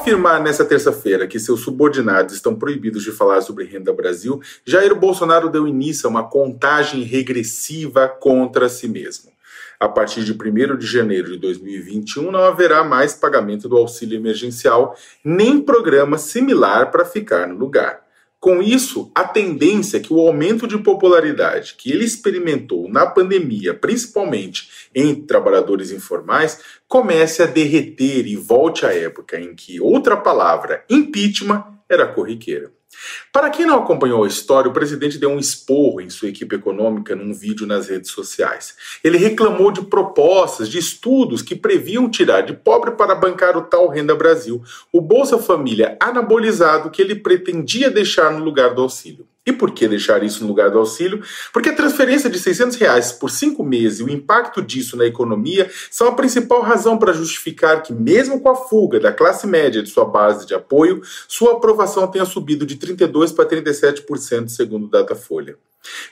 afirmar nessa terça-feira que seus subordinados estão proibidos de falar sobre Renda Brasil, Jair Bolsonaro deu início a uma contagem regressiva contra si mesmo. A partir de 1 de janeiro de 2021, não haverá mais pagamento do auxílio emergencial, nem programa similar para ficar no lugar. Com isso, a tendência é que o aumento de popularidade que ele experimentou na pandemia, principalmente entre trabalhadores informais, comece a derreter e volte à época em que outra palavra, impeachment, era corriqueira. Para quem não acompanhou a história, o presidente deu um esporro em sua equipe econômica num vídeo nas redes sociais. Ele reclamou de propostas, de estudos que previam tirar de pobre para bancar o tal Renda Brasil, o Bolsa Família anabolizado que ele pretendia deixar no lugar do auxílio. E por que deixar isso no lugar do auxílio? Porque a transferência de 600 reais por cinco meses e o impacto disso na economia são a principal razão para justificar que, mesmo com a fuga da classe média de sua base de apoio, sua aprovação tenha subido de 32% para 37%, segundo o Datafolha.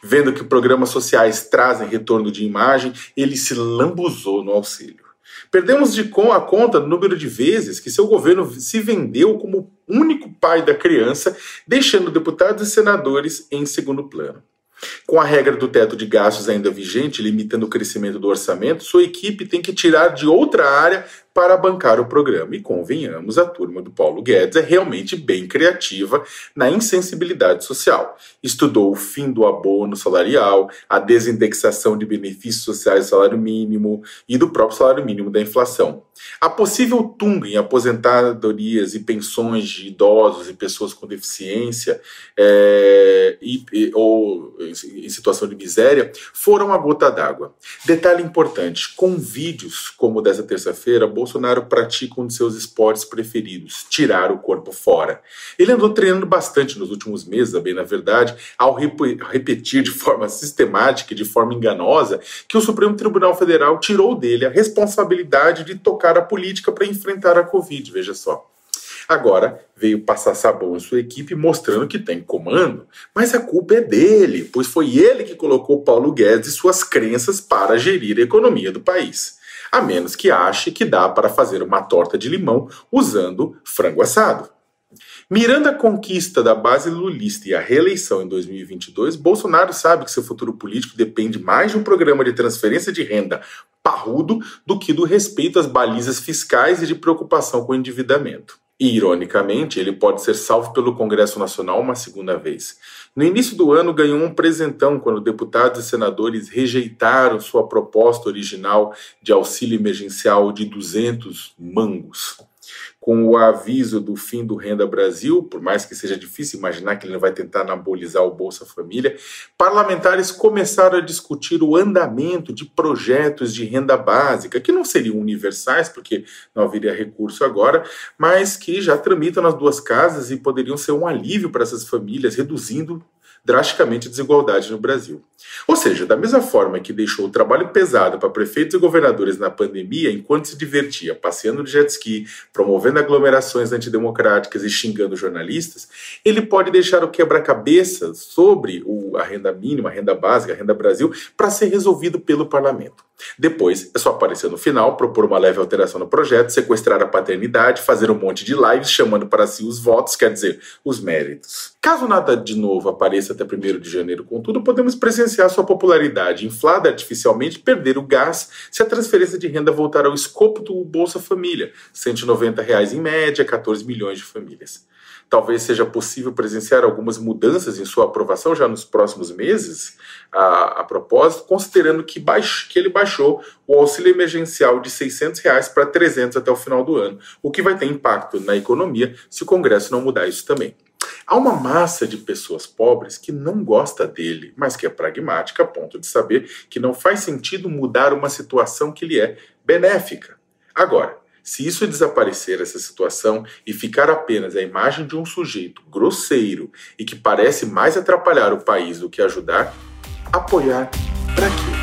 Vendo que programas sociais trazem retorno de imagem, ele se lambuzou no auxílio. Perdemos de com a conta do número de vezes que seu governo se vendeu como único pai da criança, deixando deputados e senadores em segundo plano. Com a regra do teto de gastos ainda vigente, limitando o crescimento do orçamento, sua equipe tem que tirar de outra área para bancar o programa. E convenhamos, a turma do Paulo Guedes é realmente bem criativa na insensibilidade social. Estudou o fim do abono salarial, a desindexação de benefícios sociais do salário mínimo e do próprio salário mínimo da inflação. A possível tunga em aposentadorias e pensões de idosos e pessoas com deficiência é, e, e, ou em situação de miséria foram a gota d'água. Detalhe importante: com vídeos como dessa terça-feira, Bolsonaro pratica um de seus esportes preferidos, tirar o corpo fora. Ele andou treinando bastante nos últimos meses, bem na verdade, ao rep repetir de forma sistemática e de forma enganosa que o Supremo Tribunal Federal tirou dele a responsabilidade de tocar a política para enfrentar a Covid, veja só. Agora veio passar sabão em sua equipe mostrando que tem comando, mas a culpa é dele, pois foi ele que colocou Paulo Guedes e suas crenças para gerir a economia do país a menos que ache que dá para fazer uma torta de limão usando frango assado. Mirando a conquista da base lulista e a reeleição em 2022, Bolsonaro sabe que seu futuro político depende mais de um programa de transferência de renda parrudo do que do respeito às balizas fiscais e de preocupação com o endividamento. E, ironicamente, ele pode ser salvo pelo Congresso Nacional uma segunda vez. No início do ano, ganhou um presentão quando deputados e senadores rejeitaram sua proposta original de auxílio emergencial de 200 mangos com o aviso do fim do Renda Brasil, por mais que seja difícil imaginar que ele não vai tentar anabolizar o Bolsa Família, parlamentares começaram a discutir o andamento de projetos de renda básica, que não seriam universais, porque não haveria recurso agora, mas que já tramitam nas duas casas e poderiam ser um alívio para essas famílias, reduzindo drasticamente a desigualdade no Brasil. Ou seja, da mesma forma que deixou o trabalho pesado para prefeitos e governadores na pandemia, enquanto se divertia passeando de jet ski, promovendo aglomerações antidemocráticas e xingando jornalistas, ele pode deixar o quebra-cabeça sobre a renda mínima, a renda básica, a renda Brasil, para ser resolvido pelo parlamento. Depois, é só aparecer no final, propor uma leve alteração no projeto, sequestrar a paternidade, fazer um monte de lives chamando para si os votos, quer dizer, os méritos. Caso nada de novo apareça até 1 de janeiro, contudo, podemos presenciar sua popularidade inflada artificialmente perder o gás se a transferência de renda voltar ao escopo do Bolsa Família, 190 reais em média, 14 milhões de famílias. Talvez seja possível presenciar algumas mudanças em sua aprovação já nos próximos meses, a, a propósito, considerando que, baix, que ele baixou o auxílio emergencial de 600 reais para 300 até o final do ano, o que vai ter impacto na economia se o Congresso não mudar isso também. Há uma massa de pessoas pobres que não gosta dele, mas que é pragmática a ponto de saber que não faz sentido mudar uma situação que lhe é benéfica. Agora, se isso desaparecer, essa situação, e ficar apenas a imagem de um sujeito grosseiro e que parece mais atrapalhar o país do que ajudar, apoiar para quê?